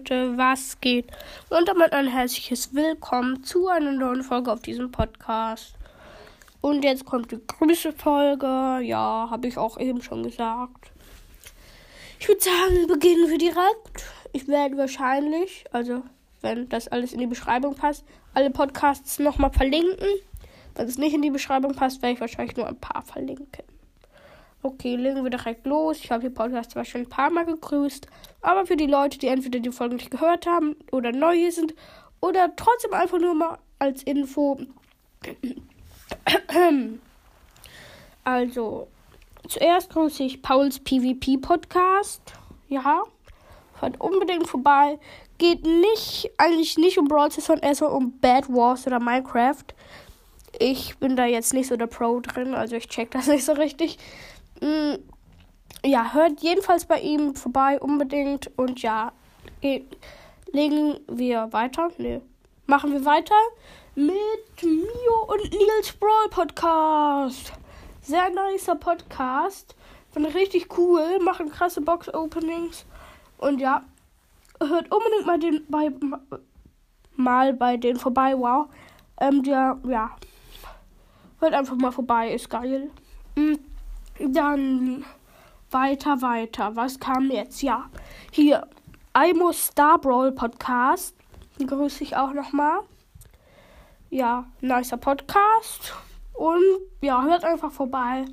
Leute, was geht? Und damit ein herzliches Willkommen zu einer neuen Folge auf diesem Podcast. Und jetzt kommt die Grüße-Folge. Ja, habe ich auch eben schon gesagt. Ich würde sagen, beginnen wir direkt. Ich werde wahrscheinlich, also wenn das alles in die Beschreibung passt, alle Podcasts nochmal verlinken. Wenn es nicht in die Beschreibung passt, werde ich wahrscheinlich nur ein paar verlinken. Okay, legen wir direkt los. Ich habe die Podcast zwar schon ein paar Mal gegrüßt, aber für die Leute, die entweder die Folge nicht gehört haben oder neu hier sind oder trotzdem einfach nur mal als Info. Also, zuerst grüße ich Pauls PvP Podcast. Ja, hört unbedingt vorbei. Geht nicht, eigentlich nicht um Brawl sondern erstmal um Bad Wars oder Minecraft. Ich bin da jetzt nicht so der Pro drin, also ich check das nicht so richtig. Mm, ja, hört jedenfalls bei ihm vorbei unbedingt. Und ja, legen wir weiter. Ne, machen wir weiter mit Mio und Nils Brawl Podcast. Sehr nicer Podcast. Finde richtig cool. Machen krasse Box-Openings. Und ja, hört unbedingt mal den bei mal bei denen vorbei. Wow. Ähm, der, ja. Hört einfach mal vorbei, ist geil. Mhm. Dann weiter, weiter. Was kam jetzt? Ja, hier. Imo Star Brawl Podcast. Grüße ich auch nochmal. Ja, nicer Podcast. Und ja, hört einfach vorbei.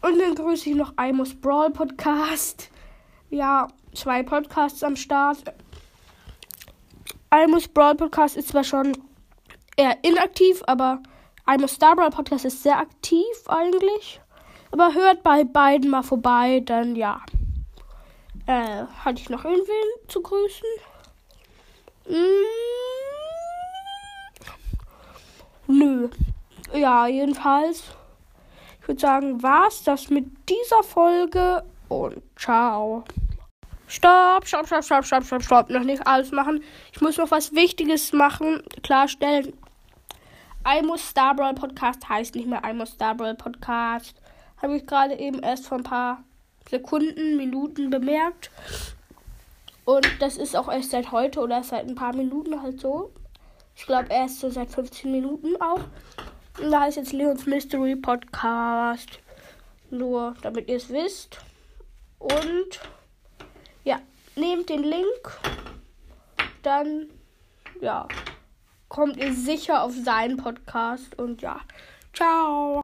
Und dann grüße ich noch Imos Brawl Podcast. Ja, zwei Podcasts am Start. Imos Brawl Podcast ist zwar schon eher inaktiv, aber Imos Star Brawl Podcast ist sehr aktiv eigentlich. Aber hört bei beiden mal vorbei, dann ja. Äh, hatte ich noch irgendwen zu grüßen? Hm, nö. Ja, jedenfalls. Ich würde sagen, war's das mit dieser Folge und ciao. Stopp, stopp, stopp, stopp, stopp, stopp, stopp. Noch nicht alles machen. Ich muss noch was Wichtiges machen, klarstellen. Imus Starbrawl Podcast heißt nicht mehr Imus Starbrawl Podcast. Habe ich gerade eben erst vor ein paar Sekunden, Minuten bemerkt. Und das ist auch erst seit heute oder seit ein paar Minuten halt so. Ich glaube erst so seit 15 Minuten auch. Und da heißt jetzt Leons Mystery Podcast. Nur damit ihr es wisst. Und ja, nehmt den Link. Dann ja, kommt ihr sicher auf seinen Podcast. Und ja, ciao.